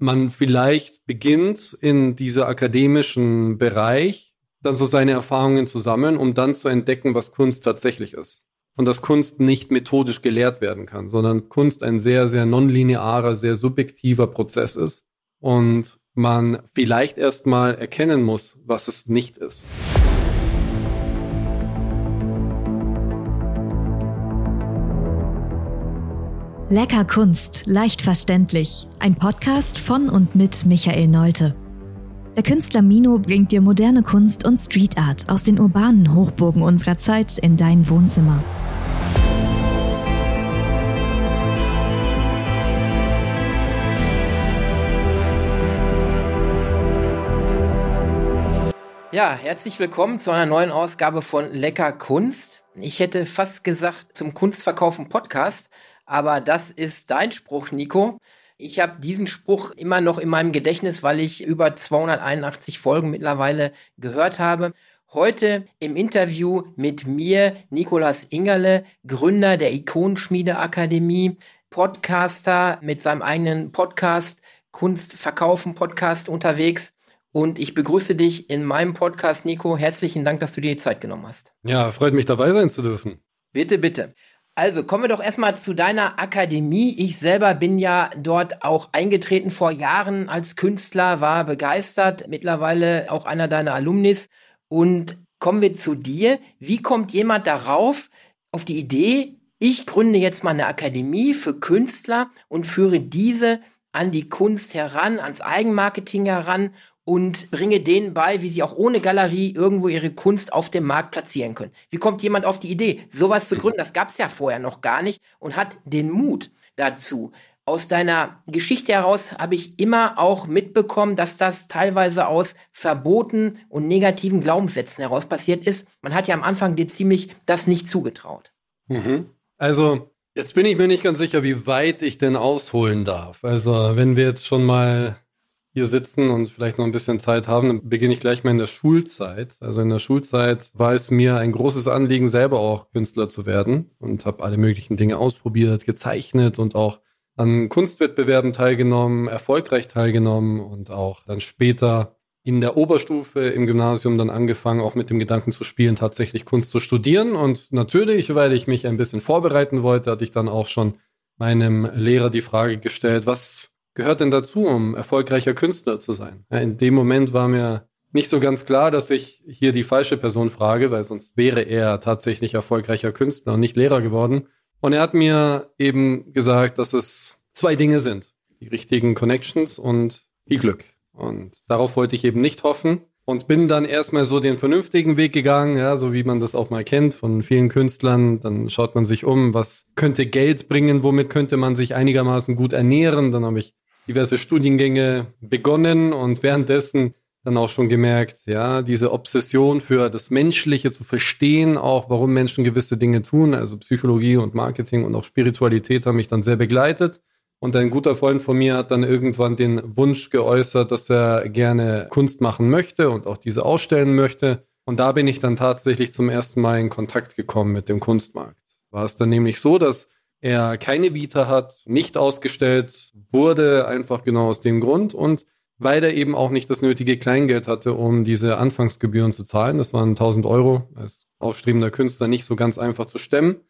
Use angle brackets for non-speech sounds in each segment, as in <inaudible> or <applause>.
man vielleicht beginnt in dieser akademischen Bereich, dann so seine Erfahrungen zu sammeln, um dann zu entdecken, was Kunst tatsächlich ist. Und dass Kunst nicht methodisch gelehrt werden kann, sondern Kunst ein sehr, sehr nonlinearer, sehr subjektiver Prozess ist und man vielleicht erstmal erkennen muss, was es nicht ist. Lecker Kunst, leicht verständlich. Ein Podcast von und mit Michael Neute. Der Künstler Mino bringt dir moderne Kunst und Street Art aus den urbanen Hochburgen unserer Zeit in dein Wohnzimmer. Ja, herzlich willkommen zu einer neuen Ausgabe von Lecker Kunst. Ich hätte fast gesagt zum Kunstverkaufen Podcast, aber das ist dein Spruch, Nico. Ich habe diesen Spruch immer noch in meinem Gedächtnis, weil ich über 281 Folgen mittlerweile gehört habe. Heute im Interview mit mir, Nikolas Ingerle, Gründer der Ikonenschmiede Akademie, Podcaster mit seinem eigenen Podcast, Kunst verkaufen Podcast unterwegs. Und ich begrüße dich in meinem Podcast, Nico. Herzlichen Dank, dass du dir die Zeit genommen hast. Ja, freut mich dabei sein zu dürfen. Bitte, bitte. Also kommen wir doch erstmal zu deiner Akademie. Ich selber bin ja dort auch eingetreten vor Jahren als Künstler, war begeistert, mittlerweile auch einer deiner Alumnis. Und kommen wir zu dir. Wie kommt jemand darauf, auf die Idee, ich gründe jetzt mal eine Akademie für Künstler und führe diese an die Kunst heran, ans Eigenmarketing heran und bringe denen bei, wie sie auch ohne Galerie irgendwo ihre Kunst auf dem Markt platzieren können. Wie kommt jemand auf die Idee, sowas zu gründen? Das gab es ja vorher noch gar nicht und hat den Mut dazu. Aus deiner Geschichte heraus habe ich immer auch mitbekommen, dass das teilweise aus Verboten und negativen Glaubenssätzen heraus passiert ist. Man hat ja am Anfang dir ziemlich das nicht zugetraut. Mhm. Also, jetzt bin ich mir nicht ganz sicher, wie weit ich denn ausholen darf. Also, wenn wir jetzt schon mal hier sitzen und vielleicht noch ein bisschen Zeit haben, dann beginne ich gleich mal in der Schulzeit. Also in der Schulzeit war es mir ein großes Anliegen, selber auch Künstler zu werden und habe alle möglichen Dinge ausprobiert, gezeichnet und auch an Kunstwettbewerben teilgenommen, erfolgreich teilgenommen und auch dann später in der Oberstufe im Gymnasium dann angefangen, auch mit dem Gedanken zu spielen, tatsächlich Kunst zu studieren. Und natürlich, weil ich mich ein bisschen vorbereiten wollte, hatte ich dann auch schon meinem Lehrer die Frage gestellt, was gehört denn dazu, um erfolgreicher Künstler zu sein? In dem Moment war mir nicht so ganz klar, dass ich hier die falsche Person frage, weil sonst wäre er tatsächlich erfolgreicher Künstler und nicht Lehrer geworden. Und er hat mir eben gesagt, dass es zwei Dinge sind. Die richtigen Connections und viel Glück. Und darauf wollte ich eben nicht hoffen und bin dann erstmal so den vernünftigen Weg gegangen, ja, so wie man das auch mal kennt von vielen Künstlern. Dann schaut man sich um, was könnte Geld bringen, womit könnte man sich einigermaßen gut ernähren. Dann habe ich diverse Studiengänge begonnen und währenddessen dann auch schon gemerkt, ja, diese Obsession für das Menschliche zu verstehen, auch warum Menschen gewisse Dinge tun, also Psychologie und Marketing und auch Spiritualität haben mich dann sehr begleitet. Und ein guter Freund von mir hat dann irgendwann den Wunsch geäußert, dass er gerne Kunst machen möchte und auch diese ausstellen möchte. Und da bin ich dann tatsächlich zum ersten Mal in Kontakt gekommen mit dem Kunstmarkt. War es dann nämlich so, dass er keine Vita hat, nicht ausgestellt wurde, einfach genau aus dem Grund und weil er eben auch nicht das nötige Kleingeld hatte, um diese Anfangsgebühren zu zahlen. Das waren 1000 Euro als aufstrebender Künstler nicht so ganz einfach zu stemmen.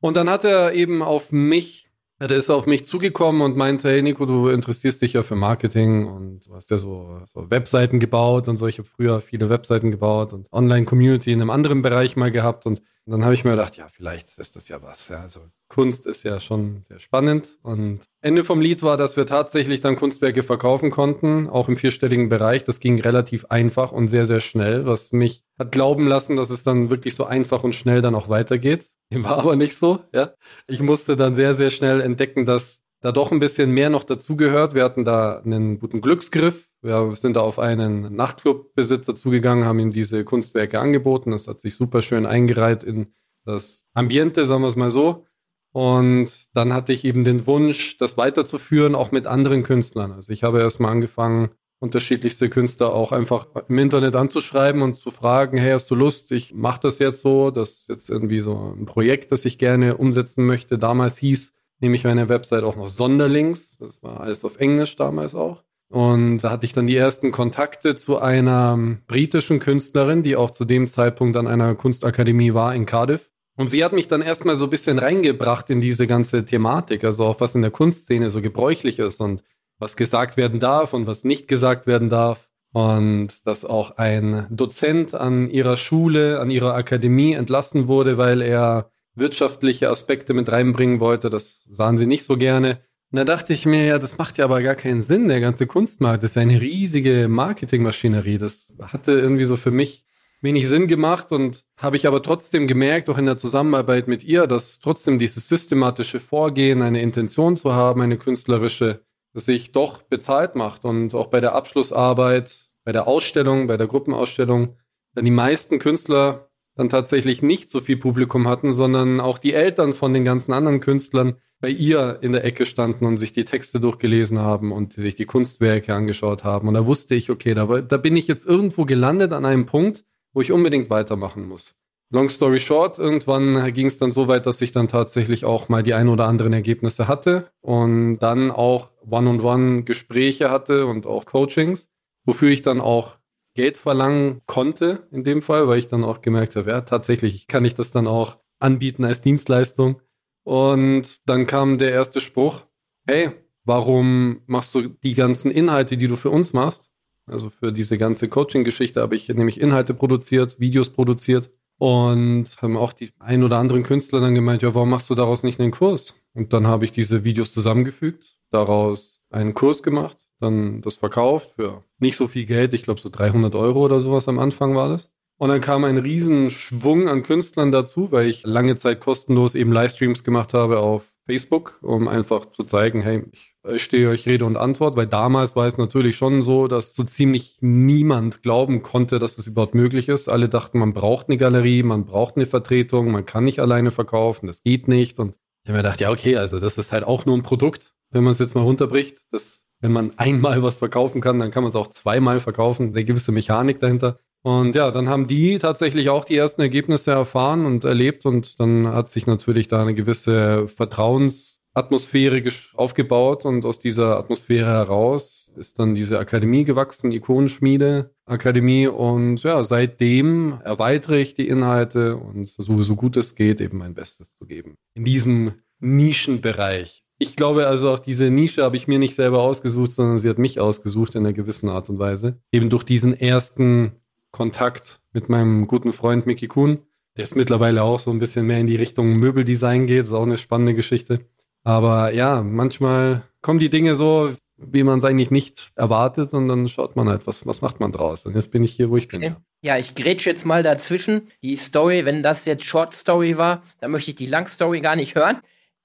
Und dann hat er eben auf mich, er ist auf mich zugekommen und meinte, hey Nico, du interessierst dich ja für Marketing und du hast ja so, so Webseiten gebaut und so. Ich habe früher viele Webseiten gebaut und Online-Community in einem anderen Bereich mal gehabt und dann habe ich mir gedacht, ja, vielleicht ist das ja was. Ja, also Kunst ist ja schon sehr spannend. Und Ende vom Lied war, dass wir tatsächlich dann Kunstwerke verkaufen konnten, auch im vierstelligen Bereich. Das ging relativ einfach und sehr, sehr schnell, was mich hat glauben lassen, dass es dann wirklich so einfach und schnell dann auch weitergeht. <laughs> War aber nicht so, ja. Ich musste dann sehr, sehr schnell entdecken, dass da doch ein bisschen mehr noch dazugehört. Wir hatten da einen guten Glücksgriff wir sind da auf einen Nachtclubbesitzer zugegangen, haben ihm diese Kunstwerke angeboten. Das hat sich super schön eingereiht in das Ambiente, sagen wir es mal so. Und dann hatte ich eben den Wunsch, das weiterzuführen, auch mit anderen Künstlern. Also ich habe erstmal angefangen, unterschiedlichste Künstler auch einfach im Internet anzuschreiben und zu fragen, hey, hast du Lust? Ich mache das jetzt so. Das ist jetzt irgendwie so ein Projekt, das ich gerne umsetzen möchte. Damals hieß nämlich meine Website auch noch Sonderlinks. Das war alles auf Englisch damals auch. Und da hatte ich dann die ersten Kontakte zu einer britischen Künstlerin, die auch zu dem Zeitpunkt an einer Kunstakademie war in Cardiff. Und sie hat mich dann erstmal so ein bisschen reingebracht in diese ganze Thematik, also auch was in der Kunstszene so gebräuchlich ist und was gesagt werden darf und was nicht gesagt werden darf. Und dass auch ein Dozent an ihrer Schule, an ihrer Akademie entlassen wurde, weil er wirtschaftliche Aspekte mit reinbringen wollte. Das sahen sie nicht so gerne. Und da dachte ich mir, ja, das macht ja aber gar keinen Sinn. Der ganze Kunstmarkt ist ja eine riesige Marketingmaschinerie. Das hatte irgendwie so für mich wenig Sinn gemacht und habe ich aber trotzdem gemerkt, auch in der Zusammenarbeit mit ihr, dass trotzdem dieses systematische Vorgehen, eine Intention zu haben, eine künstlerische, sich doch bezahlt macht. Und auch bei der Abschlussarbeit, bei der Ausstellung, bei der Gruppenausstellung, dann die meisten Künstler dann tatsächlich nicht so viel Publikum hatten, sondern auch die Eltern von den ganzen anderen Künstlern bei ihr in der Ecke standen und sich die Texte durchgelesen haben und sich die Kunstwerke angeschaut haben. Und da wusste ich, okay, da, da bin ich jetzt irgendwo gelandet an einem Punkt, wo ich unbedingt weitermachen muss. Long story short, irgendwann ging es dann so weit, dass ich dann tatsächlich auch mal die ein oder anderen Ergebnisse hatte und dann auch One-on-One-Gespräche hatte und auch Coachings, wofür ich dann auch Geld verlangen konnte in dem Fall, weil ich dann auch gemerkt habe, ja, tatsächlich kann ich das dann auch anbieten als Dienstleistung. Und dann kam der erste Spruch, hey, warum machst du die ganzen Inhalte, die du für uns machst? Also für diese ganze Coaching-Geschichte habe ich nämlich Inhalte produziert, Videos produziert und haben auch die ein oder anderen Künstler dann gemeint, ja, warum machst du daraus nicht einen Kurs? Und dann habe ich diese Videos zusammengefügt, daraus einen Kurs gemacht, dann das verkauft für nicht so viel Geld, ich glaube so 300 Euro oder sowas am Anfang war das. Und dann kam ein Riesenschwung an Künstlern dazu, weil ich lange Zeit kostenlos eben Livestreams gemacht habe auf Facebook, um einfach zu zeigen, hey, ich stehe euch Rede und Antwort, weil damals war es natürlich schon so, dass so ziemlich niemand glauben konnte, dass das überhaupt möglich ist. Alle dachten, man braucht eine Galerie, man braucht eine Vertretung, man kann nicht alleine verkaufen, das geht nicht. Und ich habe mir gedacht, ja, okay, also das ist halt auch nur ein Produkt, wenn man es jetzt mal runterbricht. Das, wenn man einmal was verkaufen kann, dann kann man es auch zweimal verkaufen, eine gewisse Mechanik dahinter. Und ja, dann haben die tatsächlich auch die ersten Ergebnisse erfahren und erlebt und dann hat sich natürlich da eine gewisse Vertrauensatmosphäre aufgebaut und aus dieser Atmosphäre heraus ist dann diese Akademie gewachsen, Ikonenschmiede Akademie und ja, seitdem erweitere ich die Inhalte und versuche so gut es geht eben mein Bestes zu geben. In diesem Nischenbereich. Ich glaube also auch diese Nische habe ich mir nicht selber ausgesucht, sondern sie hat mich ausgesucht in einer gewissen Art und Weise. Eben durch diesen ersten Kontakt mit meinem guten Freund Mickey Kuhn. Der ist mittlerweile auch so ein bisschen mehr in die Richtung Möbeldesign geht. Ist auch eine spannende Geschichte. Aber ja, manchmal kommen die Dinge so, wie man es eigentlich nicht erwartet und dann schaut man halt, was, was macht man draus. Und jetzt bin ich hier, wo ich bin. Okay. Ja, ich grätsche jetzt mal dazwischen. Die Story, wenn das jetzt Short Story war, dann möchte ich die Lang Story gar nicht hören.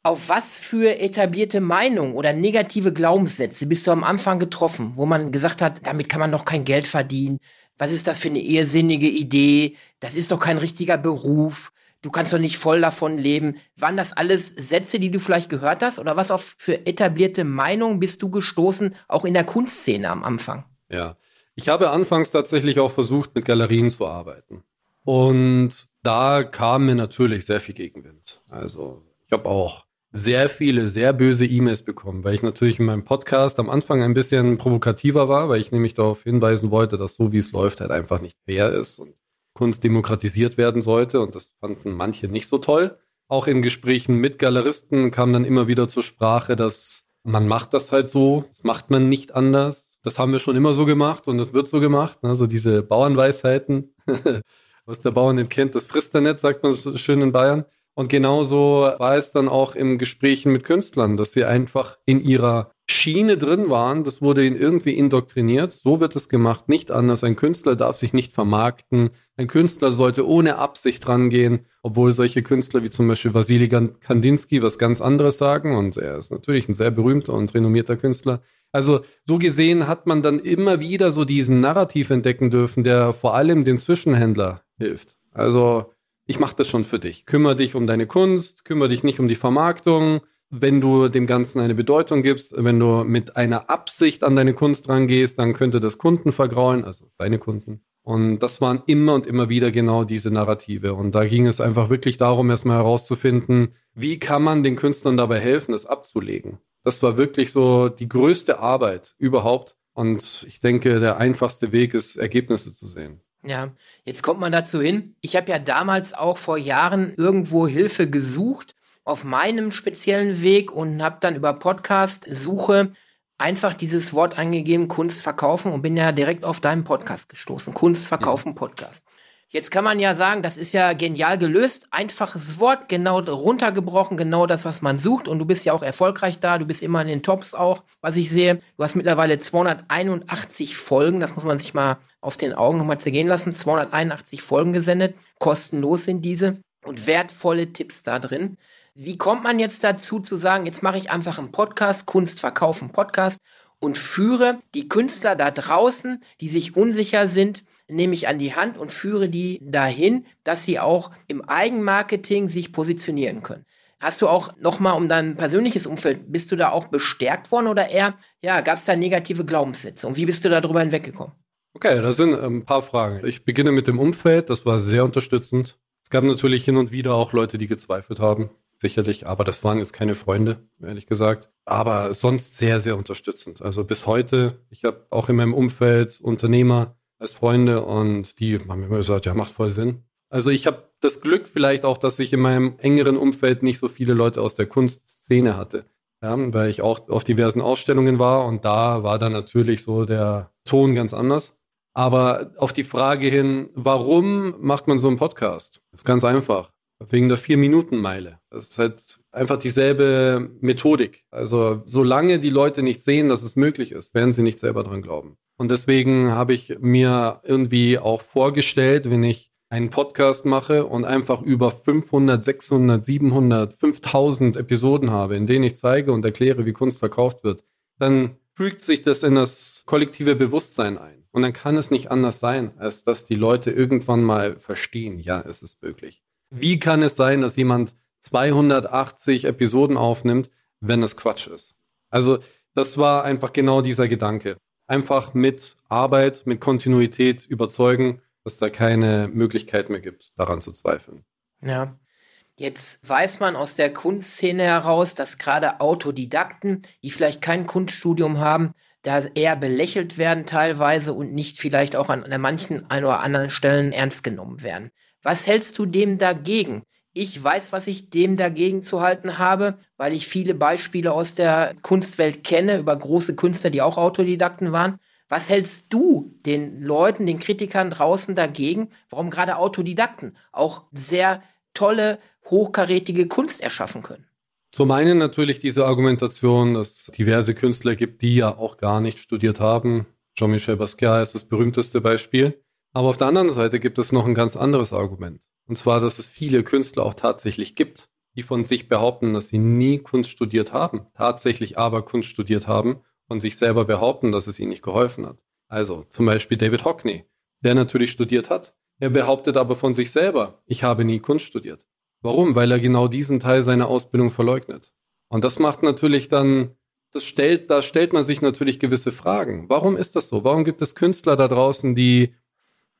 Auf was für etablierte Meinungen oder negative Glaubenssätze bist du am Anfang getroffen, wo man gesagt hat, damit kann man doch kein Geld verdienen, was ist das für eine irrsinnige Idee? Das ist doch kein richtiger Beruf. Du kannst doch nicht voll davon leben. Waren das alles Sätze, die du vielleicht gehört hast? Oder was auf für etablierte Meinungen bist du gestoßen, auch in der Kunstszene am Anfang? Ja, ich habe anfangs tatsächlich auch versucht, mit Galerien zu arbeiten. Und da kam mir natürlich sehr viel Gegenwind. Also ich habe auch sehr viele, sehr böse E-Mails bekommen, weil ich natürlich in meinem Podcast am Anfang ein bisschen provokativer war, weil ich nämlich darauf hinweisen wollte, dass so wie es läuft halt einfach nicht fair ist und Kunst demokratisiert werden sollte und das fanden manche nicht so toll. Auch in Gesprächen mit Galeristen kam dann immer wieder zur Sprache, dass man macht das halt so, das macht man nicht anders. Das haben wir schon immer so gemacht und das wird so gemacht. Also diese Bauernweisheiten, <laughs> was der Bauer nicht kennt, das frisst er nicht, sagt man so schön in Bayern. Und genauso war es dann auch im Gesprächen mit Künstlern, dass sie einfach in ihrer Schiene drin waren. Das wurde ihnen irgendwie indoktriniert. So wird es gemacht, nicht anders. Ein Künstler darf sich nicht vermarkten. Ein Künstler sollte ohne Absicht rangehen, obwohl solche Künstler wie zum Beispiel Vasily Kandinsky was ganz anderes sagen. Und er ist natürlich ein sehr berühmter und renommierter Künstler. Also so gesehen hat man dann immer wieder so diesen Narrativ entdecken dürfen, der vor allem den Zwischenhändler hilft. Also ich mache das schon für dich. Kümmere dich um deine Kunst, kümmere dich nicht um die Vermarktung. Wenn du dem Ganzen eine Bedeutung gibst, wenn du mit einer Absicht an deine Kunst rangehst, dann könnte das Kunden vergraulen, also deine Kunden. Und das waren immer und immer wieder genau diese Narrative. Und da ging es einfach wirklich darum, erstmal herauszufinden, wie kann man den Künstlern dabei helfen, das abzulegen. Das war wirklich so die größte Arbeit überhaupt, Und ich denke, der einfachste Weg ist, Ergebnisse zu sehen. Ja, jetzt kommt man dazu hin. Ich habe ja damals auch vor Jahren irgendwo Hilfe gesucht auf meinem speziellen Weg und habe dann über Podcast-Suche einfach dieses Wort eingegeben, Kunst verkaufen und bin ja direkt auf deinen Podcast gestoßen. Kunst verkaufen Podcast. Jetzt kann man ja sagen, das ist ja genial gelöst. Einfaches Wort, genau runtergebrochen, genau das, was man sucht. Und du bist ja auch erfolgreich da. Du bist immer in den Tops auch, was ich sehe. Du hast mittlerweile 281 Folgen. Das muss man sich mal auf den Augen nochmal zergehen lassen. 281 Folgen gesendet. Kostenlos sind diese. Und wertvolle Tipps da drin. Wie kommt man jetzt dazu zu sagen, jetzt mache ich einfach einen Podcast, Kunst verkaufen Podcast und führe die Künstler da draußen, die sich unsicher sind, nehme ich an die Hand und führe die dahin, dass sie auch im Eigenmarketing sich positionieren können. Hast du auch nochmal um dein persönliches Umfeld, bist du da auch bestärkt worden oder eher, ja, gab es da negative Glaubenssätze und wie bist du darüber hinweggekommen? Okay, das sind ein paar Fragen. Ich beginne mit dem Umfeld, das war sehr unterstützend. Es gab natürlich hin und wieder auch Leute, die gezweifelt haben, sicherlich, aber das waren jetzt keine Freunde, ehrlich gesagt. Aber sonst sehr, sehr unterstützend. Also bis heute, ich habe auch in meinem Umfeld Unternehmer, als Freunde und die haben immer gesagt, ja, macht voll Sinn. Also ich habe das Glück vielleicht auch, dass ich in meinem engeren Umfeld nicht so viele Leute aus der Kunstszene hatte. Ja, weil ich auch auf diversen Ausstellungen war und da war dann natürlich so der Ton ganz anders. Aber auf die Frage hin, warum macht man so einen Podcast? Das ist ganz einfach. Wegen der Vier-Minuten-Meile. Das ist halt einfach dieselbe Methodik. Also solange die Leute nicht sehen, dass es möglich ist, werden sie nicht selber dran glauben. Und deswegen habe ich mir irgendwie auch vorgestellt, wenn ich einen Podcast mache und einfach über 500, 600, 700, 5000 Episoden habe, in denen ich zeige und erkläre, wie Kunst verkauft wird, dann fügt sich das in das kollektive Bewusstsein ein. Und dann kann es nicht anders sein, als dass die Leute irgendwann mal verstehen, ja, es ist möglich. Wie kann es sein, dass jemand 280 Episoden aufnimmt, wenn es Quatsch ist? Also, das war einfach genau dieser Gedanke einfach mit Arbeit, mit Kontinuität überzeugen, dass da keine Möglichkeit mehr gibt, daran zu zweifeln. Ja. Jetzt weiß man aus der Kunstszene heraus, dass gerade Autodidakten, die vielleicht kein Kunststudium haben, da eher belächelt werden teilweise und nicht vielleicht auch an, an manchen ein oder anderen Stellen ernst genommen werden. Was hältst du dem dagegen? Ich weiß, was ich dem dagegen zu halten habe, weil ich viele Beispiele aus der Kunstwelt kenne über große Künstler, die auch Autodidakten waren. Was hältst du den Leuten, den Kritikern draußen dagegen, warum gerade Autodidakten auch sehr tolle, hochkarätige Kunst erschaffen können? Zum einen natürlich diese Argumentation, dass es diverse Künstler gibt, die ja auch gar nicht studiert haben. Jean-Michel Basquiat ist das berühmteste Beispiel. Aber auf der anderen Seite gibt es noch ein ganz anderes Argument. Und zwar, dass es viele Künstler auch tatsächlich gibt, die von sich behaupten, dass sie nie Kunst studiert haben, tatsächlich aber Kunst studiert haben und sich selber behaupten, dass es ihnen nicht geholfen hat. Also zum Beispiel David Hockney, der natürlich studiert hat. Er behauptet aber von sich selber, ich habe nie Kunst studiert. Warum? Weil er genau diesen Teil seiner Ausbildung verleugnet. Und das macht natürlich dann, das stellt, da stellt man sich natürlich gewisse Fragen. Warum ist das so? Warum gibt es Künstler da draußen, die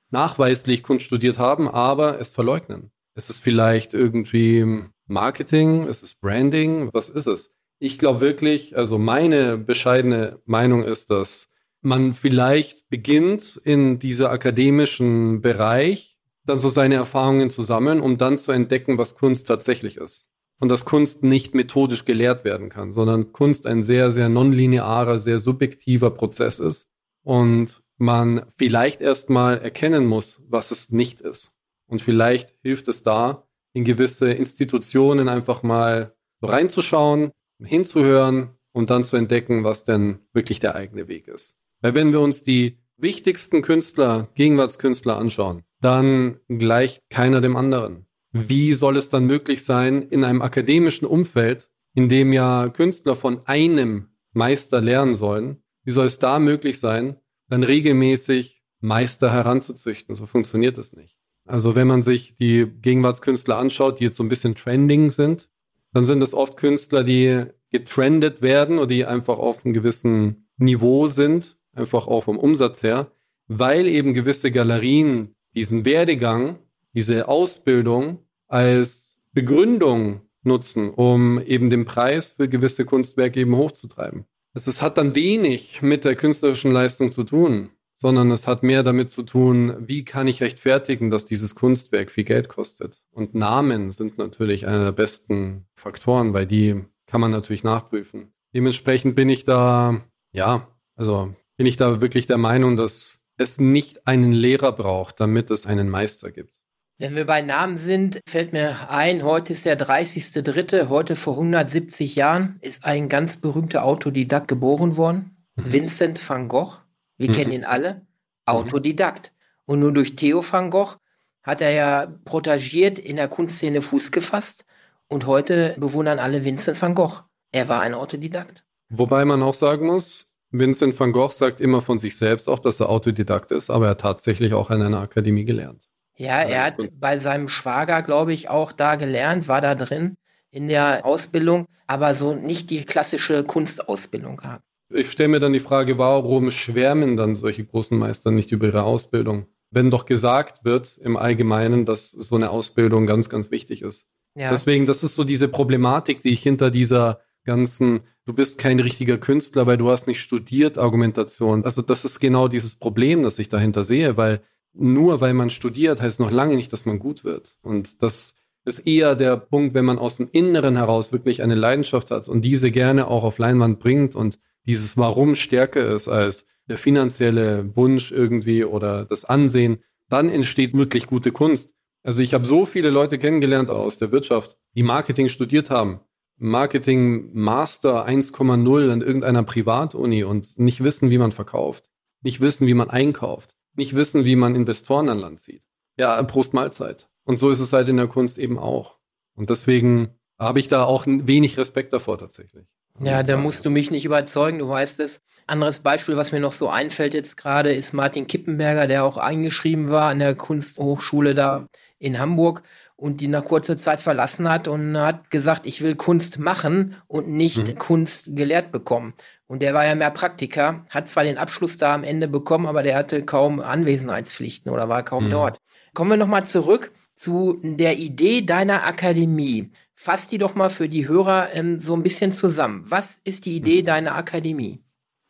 nachweislich Kunst studiert haben, aber es verleugnen. Es ist vielleicht irgendwie Marketing, es ist Branding, was ist es? Ich glaube wirklich, also meine bescheidene Meinung ist, dass man vielleicht beginnt in dieser akademischen Bereich, dann so seine Erfahrungen zu sammeln, um dann zu entdecken, was Kunst tatsächlich ist. Und dass Kunst nicht methodisch gelehrt werden kann, sondern Kunst ein sehr, sehr nonlinearer, sehr subjektiver Prozess ist. Und man vielleicht erstmal erkennen muss, was es nicht ist. Und vielleicht hilft es da, in gewisse Institutionen einfach mal reinzuschauen, hinzuhören und dann zu entdecken, was denn wirklich der eigene Weg ist. Weil wenn wir uns die wichtigsten Künstler, Gegenwartskünstler anschauen, dann gleicht keiner dem anderen. Wie soll es dann möglich sein, in einem akademischen Umfeld, in dem ja Künstler von einem Meister lernen sollen, wie soll es da möglich sein, dann regelmäßig Meister heranzuzüchten. So funktioniert es nicht. Also wenn man sich die Gegenwartskünstler anschaut, die jetzt so ein bisschen trending sind, dann sind es oft Künstler, die getrendet werden oder die einfach auf einem gewissen Niveau sind, einfach auch vom Umsatz her, weil eben gewisse Galerien diesen Werdegang, diese Ausbildung als Begründung nutzen, um eben den Preis für gewisse Kunstwerke eben hochzutreiben. Also es hat dann wenig mit der künstlerischen Leistung zu tun, sondern es hat mehr damit zu tun, wie kann ich rechtfertigen, dass dieses Kunstwerk viel Geld kostet. Und Namen sind natürlich einer der besten Faktoren, weil die kann man natürlich nachprüfen. Dementsprechend bin ich da, ja, also bin ich da wirklich der Meinung, dass es nicht einen Lehrer braucht, damit es einen Meister gibt. Wenn wir bei Namen sind, fällt mir ein, heute ist der 30.3., heute vor 170 Jahren ist ein ganz berühmter Autodidakt geboren worden, mhm. Vincent van Gogh. Wir mhm. kennen ihn alle. Autodidakt. Und nur durch Theo van Gogh hat er ja protagiert in der Kunstszene Fuß gefasst und heute bewundern alle Vincent van Gogh. Er war ein Autodidakt. Wobei man auch sagen muss, Vincent van Gogh sagt immer von sich selbst auch, dass er Autodidakt ist, aber er hat tatsächlich auch an einer Akademie gelernt. Ja, er hat bei seinem Schwager, glaube ich, auch da gelernt, war da drin in der Ausbildung, aber so nicht die klassische Kunstausbildung gehabt. Ich stelle mir dann die Frage, warum schwärmen dann solche großen Meister nicht über ihre Ausbildung? Wenn doch gesagt wird im Allgemeinen, dass so eine Ausbildung ganz, ganz wichtig ist. Ja. Deswegen, das ist so diese Problematik, die ich hinter dieser ganzen, du bist kein richtiger Künstler, weil du hast nicht studiert, Argumentation. Also das ist genau dieses Problem, das ich dahinter sehe, weil nur weil man studiert, heißt noch lange nicht, dass man gut wird. Und das ist eher der Punkt, wenn man aus dem Inneren heraus wirklich eine Leidenschaft hat und diese gerne auch auf Leinwand bringt und dieses Warum stärker ist als der finanzielle Wunsch irgendwie oder das Ansehen, dann entsteht wirklich gute Kunst. Also ich habe so viele Leute kennengelernt aus der Wirtschaft, die Marketing studiert haben. Marketing Master 1,0 an irgendeiner Privatuni und nicht wissen, wie man verkauft, nicht wissen, wie man einkauft, nicht wissen, wie man Investoren an Land zieht. Ja, Prost Mahlzeit. Und so ist es halt in der Kunst eben auch. Und deswegen habe ich da auch wenig Respekt davor tatsächlich. Ja, da musst du mich nicht überzeugen, du weißt es. Anderes Beispiel, was mir noch so einfällt jetzt gerade, ist Martin Kippenberger, der auch eingeschrieben war an der Kunsthochschule da in Hamburg und die nach kurzer Zeit verlassen hat und hat gesagt, ich will Kunst machen und nicht mhm. Kunst gelehrt bekommen. Und der war ja mehr Praktiker, hat zwar den Abschluss da am Ende bekommen, aber der hatte kaum Anwesenheitspflichten oder war kaum mhm. dort. Kommen wir nochmal zurück zu der Idee deiner Akademie. Fass die doch mal für die Hörer ähm, so ein bisschen zusammen. Was ist die Idee mhm. deiner Akademie?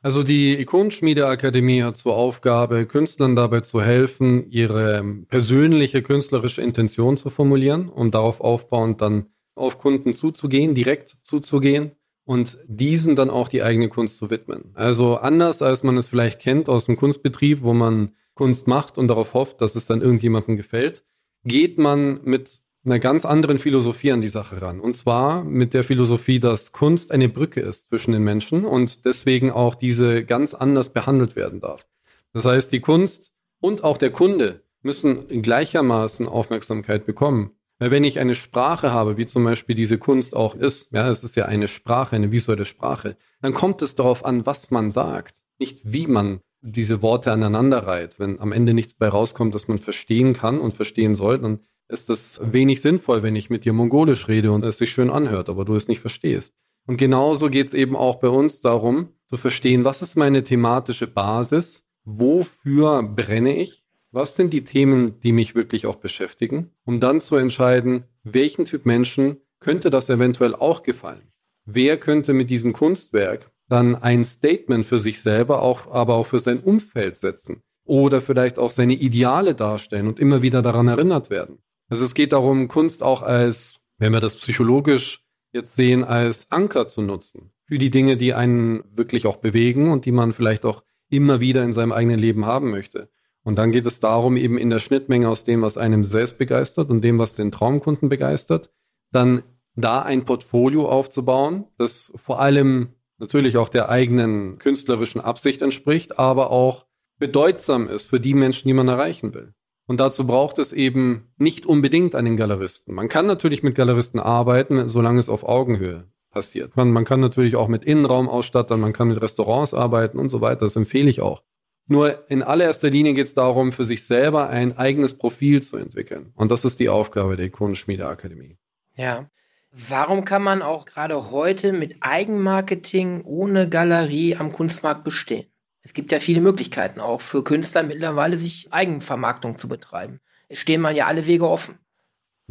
Also die Ikonenschmiede-Akademie hat zur Aufgabe, Künstlern dabei zu helfen, ihre persönliche künstlerische Intention zu formulieren und darauf aufbauend dann auf Kunden zuzugehen, direkt zuzugehen und diesen dann auch die eigene Kunst zu widmen. Also anders als man es vielleicht kennt aus dem Kunstbetrieb, wo man Kunst macht und darauf hofft, dass es dann irgendjemandem gefällt, geht man mit einer ganz anderen Philosophie an die Sache ran. Und zwar mit der Philosophie, dass Kunst eine Brücke ist zwischen den Menschen und deswegen auch diese ganz anders behandelt werden darf. Das heißt, die Kunst und auch der Kunde müssen gleichermaßen Aufmerksamkeit bekommen. Weil wenn ich eine Sprache habe, wie zum Beispiel diese Kunst auch ist, ja, es ist ja eine Sprache, eine visuelle Sprache, dann kommt es darauf an, was man sagt, nicht wie man diese Worte aneinander reiht. Wenn am Ende nichts bei rauskommt, dass man verstehen kann und verstehen soll, dann ist es wenig sinnvoll, wenn ich mit dir Mongolisch rede und es sich schön anhört, aber du es nicht verstehst. Und genauso geht es eben auch bei uns darum, zu verstehen, was ist meine thematische Basis, wofür brenne ich was sind die Themen, die mich wirklich auch beschäftigen, um dann zu entscheiden, welchen Typ Menschen könnte das eventuell auch gefallen? Wer könnte mit diesem Kunstwerk dann ein Statement für sich selber, auch, aber auch für sein Umfeld setzen? Oder vielleicht auch seine Ideale darstellen und immer wieder daran erinnert werden. Also es geht darum, Kunst auch als, wenn wir das psychologisch jetzt sehen, als Anker zu nutzen. Für die Dinge, die einen wirklich auch bewegen und die man vielleicht auch immer wieder in seinem eigenen Leben haben möchte. Und dann geht es darum, eben in der Schnittmenge aus dem, was einem selbst begeistert und dem, was den Traumkunden begeistert, dann da ein Portfolio aufzubauen, das vor allem natürlich auch der eigenen künstlerischen Absicht entspricht, aber auch bedeutsam ist für die Menschen, die man erreichen will. Und dazu braucht es eben nicht unbedingt einen Galeristen. Man kann natürlich mit Galeristen arbeiten, solange es auf Augenhöhe passiert. Man, man kann natürlich auch mit Innenraumausstattern, man kann mit Restaurants arbeiten und so weiter. Das empfehle ich auch. Nur in allererster Linie geht es darum, für sich selber ein eigenes Profil zu entwickeln. Und das ist die Aufgabe der Ikonenschmiedeakademie. Ja. Warum kann man auch gerade heute mit Eigenmarketing ohne Galerie am Kunstmarkt bestehen? Es gibt ja viele Möglichkeiten auch für Künstler mittlerweile, sich Eigenvermarktung zu betreiben. Es stehen man ja alle Wege offen.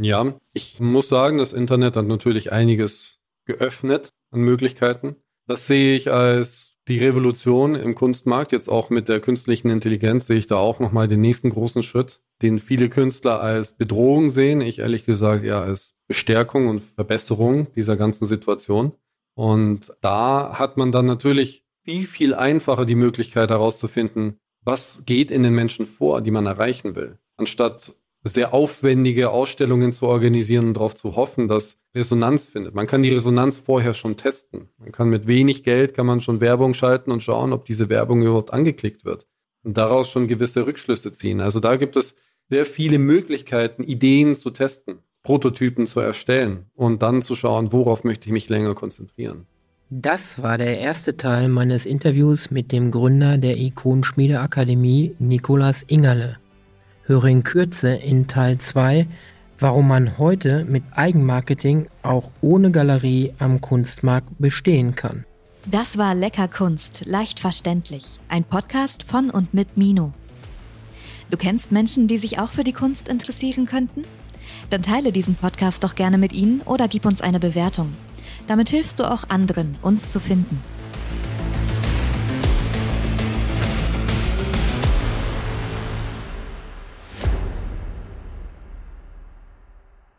Ja, ich muss sagen, das Internet hat natürlich einiges geöffnet an Möglichkeiten. Das sehe ich als die Revolution im Kunstmarkt. Jetzt auch mit der künstlichen Intelligenz sehe ich da auch nochmal den nächsten großen Schritt, den viele Künstler als Bedrohung sehen. Ich ehrlich gesagt eher als Bestärkung und Verbesserung dieser ganzen Situation. Und da hat man dann natürlich viel, viel einfacher die Möglichkeit herauszufinden, was geht in den Menschen vor, die man erreichen will. Anstatt sehr aufwendige Ausstellungen zu organisieren und darauf zu hoffen, dass Resonanz findet. Man kann die Resonanz vorher schon testen. Man kann mit wenig Geld kann man schon Werbung schalten und schauen, ob diese Werbung überhaupt angeklickt wird und daraus schon gewisse Rückschlüsse ziehen. Also da gibt es sehr viele Möglichkeiten, Ideen zu testen, Prototypen zu erstellen und dann zu schauen, worauf möchte ich mich länger konzentrieren. Das war der erste Teil meines Interviews mit dem Gründer der Ikonenschmiedeakademie, Nikolas Ingerle höre in Kürze in Teil 2, warum man heute mit Eigenmarketing auch ohne Galerie am Kunstmarkt bestehen kann. Das war Lecker Kunst, leicht verständlich. Ein Podcast von und mit Mino. Du kennst Menschen, die sich auch für die Kunst interessieren könnten? Dann teile diesen Podcast doch gerne mit ihnen oder gib uns eine Bewertung. Damit hilfst du auch anderen, uns zu finden.